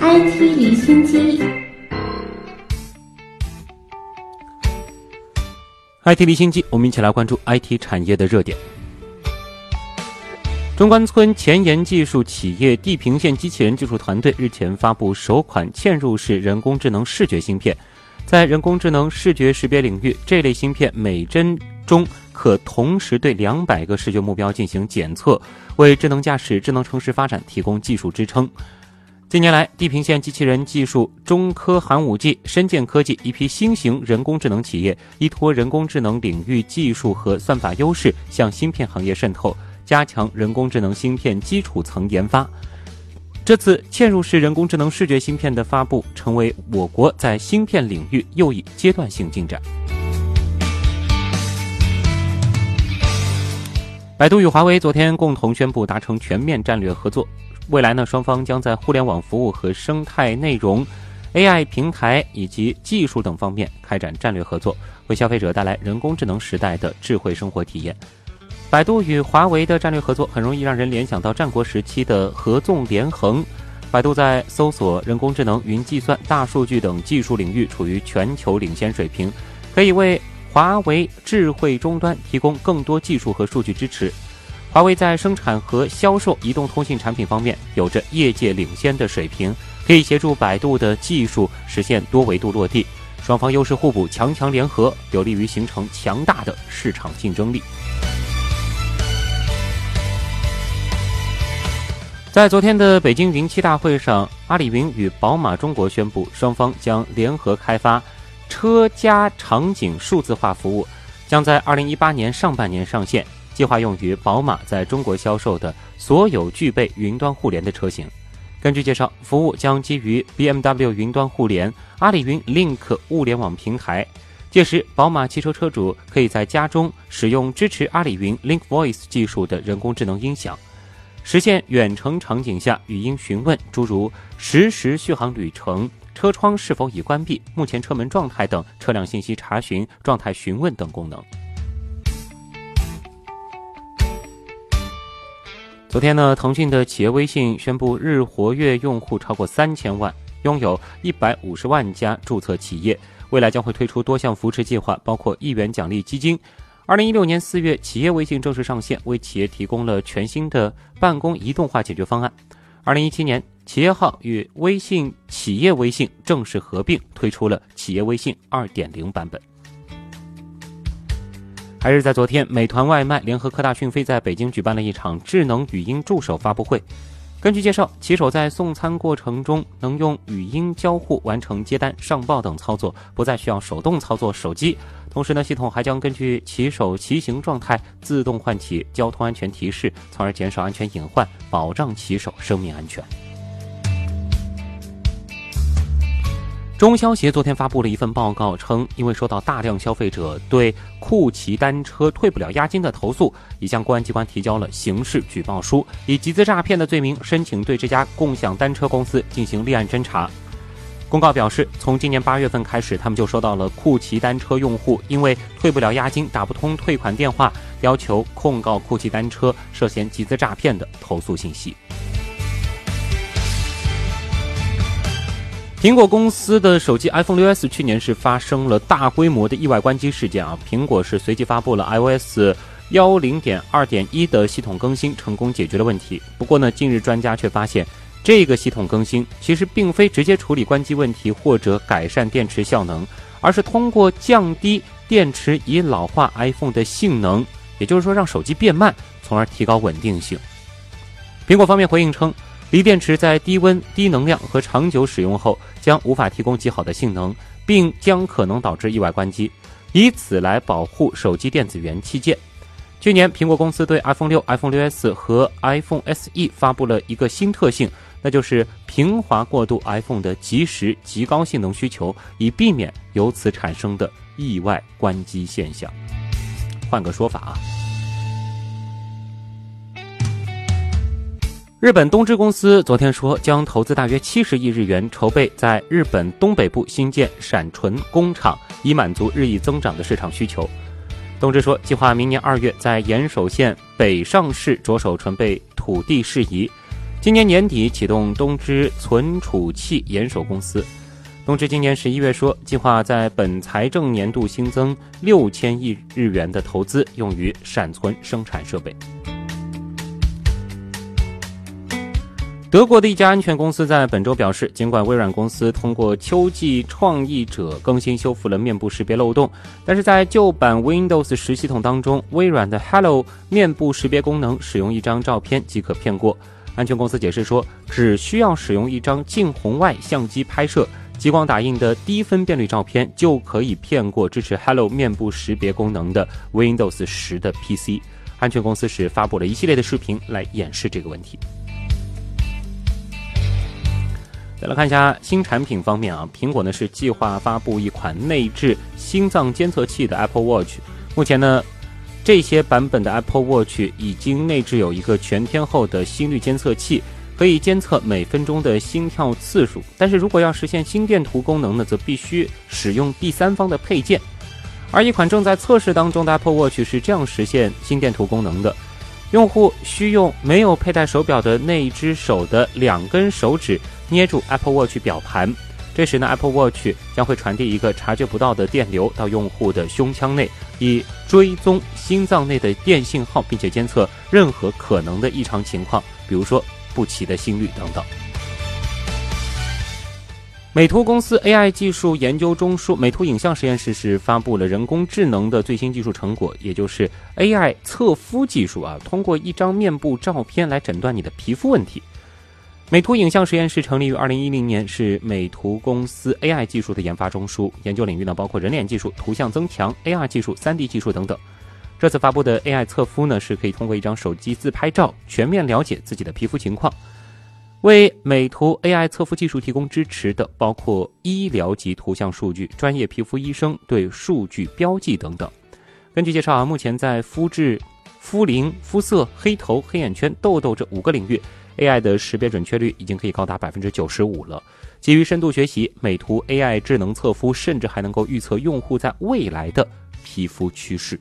IT 离心机，IT 离心机，我们一起来关注 IT 产业的热点。中关村前沿技术企业地平线机器人技术团队日前发布首款嵌入式人工智能视觉芯片。在人工智能视觉识别领域，这类芯片每帧中可同时对两百个视觉目标进行检测，为智能驾驶、智能城市发展提供技术支撑。近年来，地平线机器人技术、中科寒武纪、深建科技一批新型人工智能企业依托人工智能领域技术和算法优势，向芯片行业渗透。加强人工智能芯片基础层研发。这次嵌入式人工智能视觉芯片的发布，成为我国在芯片领域又一阶段性进展。百度与华为昨天共同宣布达成全面战略合作，未来呢，双方将在互联网服务和生态内容、AI 平台以及技术等方面开展战略合作，为消费者带来人工智能时代的智慧生活体验。百度与华为的战略合作很容易让人联想到战国时期的合纵连横。百度在搜索、人工智能、云计算、大数据等技术领域处于全球领先水平，可以为华为智慧终端提供更多技术和数据支持。华为在生产和销售移动通信产品方面有着业界领先的水平，可以协助百度的技术实现多维度落地。双方优势互补，强强联合，有利于形成强大的市场竞争力。在昨天的北京云栖大会上，阿里云与宝马中国宣布，双方将联合开发车家场景数字化服务，将在二零一八年上半年上线，计划用于宝马在中国销售的所有具备云端互联的车型。根据介绍，服务将基于 BMW 云端互联、阿里云 Link 物联网平台，届时宝马汽车车主可以在家中使用支持阿里云 Link Voice 技术的人工智能音响。实现远程场景下语音询问，诸如实时续航旅程、车窗是否已关闭、目前车门状态等车辆信息查询、状态询问等功能。昨天呢，腾讯的企业微信宣布，日活跃用户超过三千万，拥有一百五十万家注册企业，未来将会推出多项扶持计划，包括一元奖励基金。二零一六年四月，企业微信正式上线，为企业提供了全新的办公移动化解决方案。二零一七年，企业号与微信企业微信正式合并，推出了企业微信二点零版本。还是在昨天，美团外卖联合科大讯飞在北京举办了一场智能语音助手发布会。根据介绍，骑手在送餐过程中能用语音交互完成接单、上报等操作，不再需要手动操作手机。同时呢，系统还将根据骑手骑行状态自动唤起交通安全提示，从而减少安全隐患，保障骑手生命安全。中消协昨天发布了一份报告，称因为收到大量消费者对酷骑单车退不了押金的投诉，已向公安机关提交了刑事举报书，以集资诈骗的罪名申请对这家共享单车公司进行立案侦查。公告表示，从今年八月份开始，他们就收到了酷骑单车用户因为退不了押金、打不通退款电话，要求控告酷骑单车涉嫌集资诈骗的投诉信息。苹果公司的手机 iPhone 6s 去年是发生了大规模的意外关机事件啊，苹果是随即发布了 iOS 幺零点二点一的系统更新，成功解决了问题。不过呢，近日专家却发现，这个系统更新其实并非直接处理关机问题或者改善电池效能，而是通过降低电池已老化 iPhone 的性能，也就是说让手机变慢，从而提高稳定性。苹果方面回应称。锂电池在低温、低能量和长久使用后将无法提供极好的性能，并将可能导致意外关机，以此来保护手机电子元器件。去年，苹果公司对 iPhone 六、iPhone 6s 和 iPhone SE 发布了一个新特性，那就是平滑过渡 iPhone 的即时极高性能需求，以避免由此产生的意外关机现象。换个说法啊。日本东芝公司昨天说，将投资大约七十亿日元，筹备在日本东北部新建闪存工厂，以满足日益增长的市场需求。东芝说，计划明年二月在岩手县北上市着手准备土地事宜，今年年底启动东芝存储器岩手公司。东芝今年十一月说，计划在本财政年度新增六千亿日元的投资，用于闪存生产设备。德国的一家安全公司在本周表示，尽管微软公司通过秋季创意者更新修复了面部识别漏洞，但是在旧版 Windows 十系统当中，微软的 Hello 面部识别功能使用一张照片即可骗过。安全公司解释说，只需要使用一张近红外相机拍摄、激光打印的低分辨率照片，就可以骗过支持 Hello 面部识别功能的 Windows 十的 PC。安全公司是发布了一系列的视频来演示这个问题。再来看一下新产品方面啊，苹果呢是计划发布一款内置心脏监测器的 Apple Watch。目前呢，这些版本的 Apple Watch 已经内置有一个全天候的心率监测器，可以监测每分钟的心跳次数。但是如果要实现心电图功能呢，则必须使用第三方的配件。而一款正在测试当中的 Apple Watch 是这样实现心电图功能的：用户需用没有佩戴手表的那一只手的两根手指。捏住 Apple Watch 表盘，这时呢，Apple Watch 将会传递一个察觉不到的电流到用户的胸腔内，以追踪心脏内的电信号，并且监测任何可能的异常情况，比如说不齐的心率等等。美图公司 AI 技术研究中枢美图影像实验室是发布了人工智能的最新技术成果，也就是 AI 测肤技术啊，通过一张面部照片来诊断你的皮肤问题。美图影像实验室成立于二零一零年，是美图公司 AI 技术的研发中枢。研究领域呢，包括人脸技术、图像增强、AR 技术、3D 技术等等。这次发布的 AI 测肤呢，是可以通过一张手机自拍照，全面了解自己的皮肤情况。为美图 AI 测肤技术提供支持的，包括医疗级图像数据、专业皮肤医生对数据标记等等。根据介绍啊，目前在肤质、肤龄、肤色、黑头、黑眼圈、痘痘这五个领域。AI 的识别准确率已经可以高达百分之九十五了。基于深度学习，美图 AI 智能测肤甚至还能够预测用户在未来的皮肤趋势。